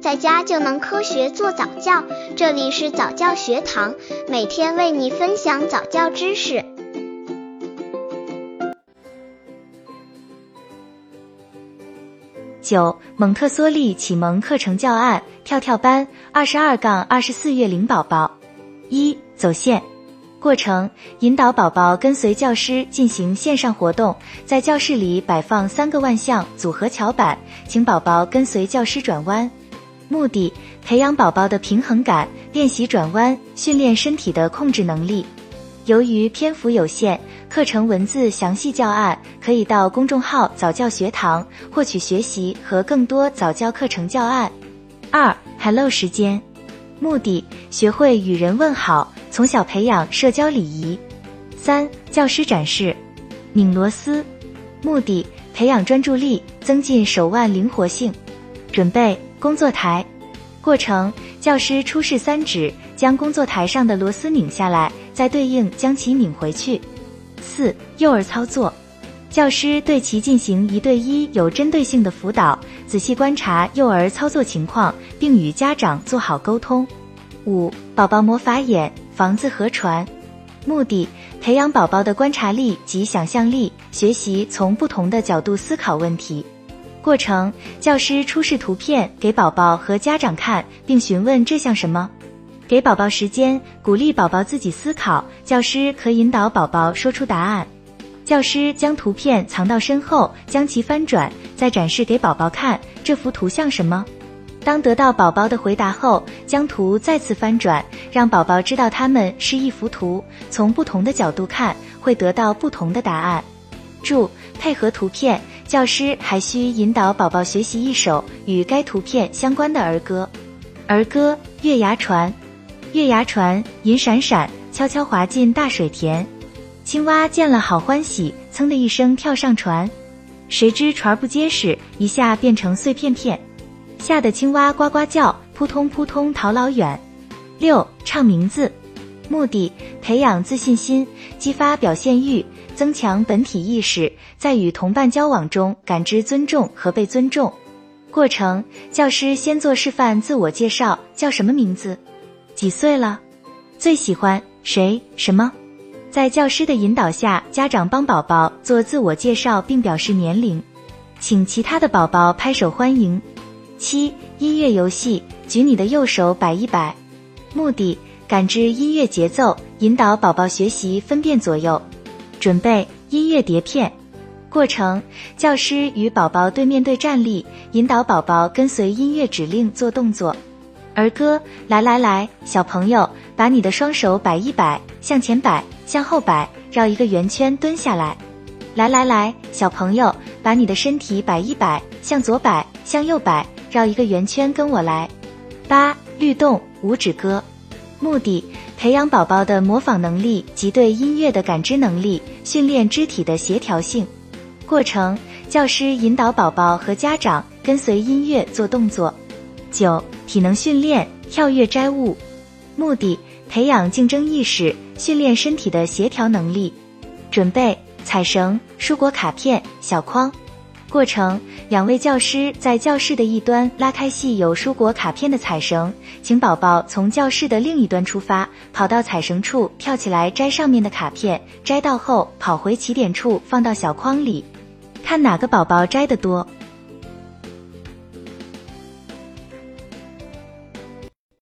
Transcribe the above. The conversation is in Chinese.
在家就能科学做早教。这里是早教学堂，每天为你分享早教知识。九蒙特梭利启蒙课程教案跳跳班二十二杠二十四月龄宝宝一走线。过程：引导宝宝跟随教师进行线上活动，在教室里摆放三个万向组合桥板，请宝宝跟随教师转弯。目的：培养宝宝的平衡感，练习转弯，训练身体的控制能力。由于篇幅有限，课程文字详细教案可以到公众号早教学堂获取学习和更多早教课程教案。二，Hello 时间。目的：学会与人问好。从小培养社交礼仪。三、教师展示，拧螺丝，目的培养专注力，增进手腕灵活性。准备工作台，过程教师出示三指，将工作台上的螺丝拧下来，再对应将其拧回去。四、幼儿操作，教师对其进行一对一有针对性的辅导，仔细观察幼儿操作情况，并与家长做好沟通。五、宝宝魔法眼。房子和船，目的培养宝宝的观察力及想象力，学习从不同的角度思考问题。过程：教师出示图片给宝宝和家长看，并询问这像什么。给宝宝时间，鼓励宝宝自己思考。教师可引导宝宝说出答案。教师将图片藏到身后，将其翻转，再展示给宝宝看。这幅图像什么？当得到宝宝的回答后，将图再次翻转，让宝宝知道它们是一幅图，从不同的角度看会得到不同的答案。注：配合图片，教师还需引导宝宝学习一首与该图片相关的儿歌。儿歌：月牙船，月牙船，银闪闪，悄悄滑进大水田。青蛙见了好欢喜，噌的一声跳上船，谁知船不结实，一下变成碎片片。吓得青蛙呱呱叫，扑通扑通逃老远。六唱名字，目的培养自信心，激发表现欲，增强本体意识，在与同伴交往中感知尊重和被尊重。过程：教师先做示范自我介绍，叫什么名字？几岁了？最喜欢谁？什么？在教师的引导下，家长帮宝宝做自我介绍并表示年龄，请其他的宝宝拍手欢迎。七音乐游戏，举你的右手摆一摆，目的感知音乐节奏，引导宝宝学习分辨左右。准备音乐碟片，过程教师与宝宝对面对站立，引导宝宝跟随音乐指令做动作。儿歌来来来，小朋友把你的双手摆一摆，向前摆，向后摆，绕一个圆圈蹲下来。来来来，小朋友把你的身体摆一摆，向左摆，向右摆。绕一个圆圈，跟我来。八律动五指歌，目的培养宝宝的模仿能力及对音乐的感知能力，训练肢体的协调性。过程：教师引导宝宝和家长跟随音乐做动作。九体能训练跳跃摘物，目的培养竞争意识，训练身体的协调能力。准备彩绳、蔬果卡片、小筐。过程：两位教师在教室的一端拉开系有蔬果卡片的彩绳，请宝宝从教室的另一端出发，跑到彩绳处跳起来摘上面的卡片，摘到后跑回起点处放到小筐里，看哪个宝宝摘得多。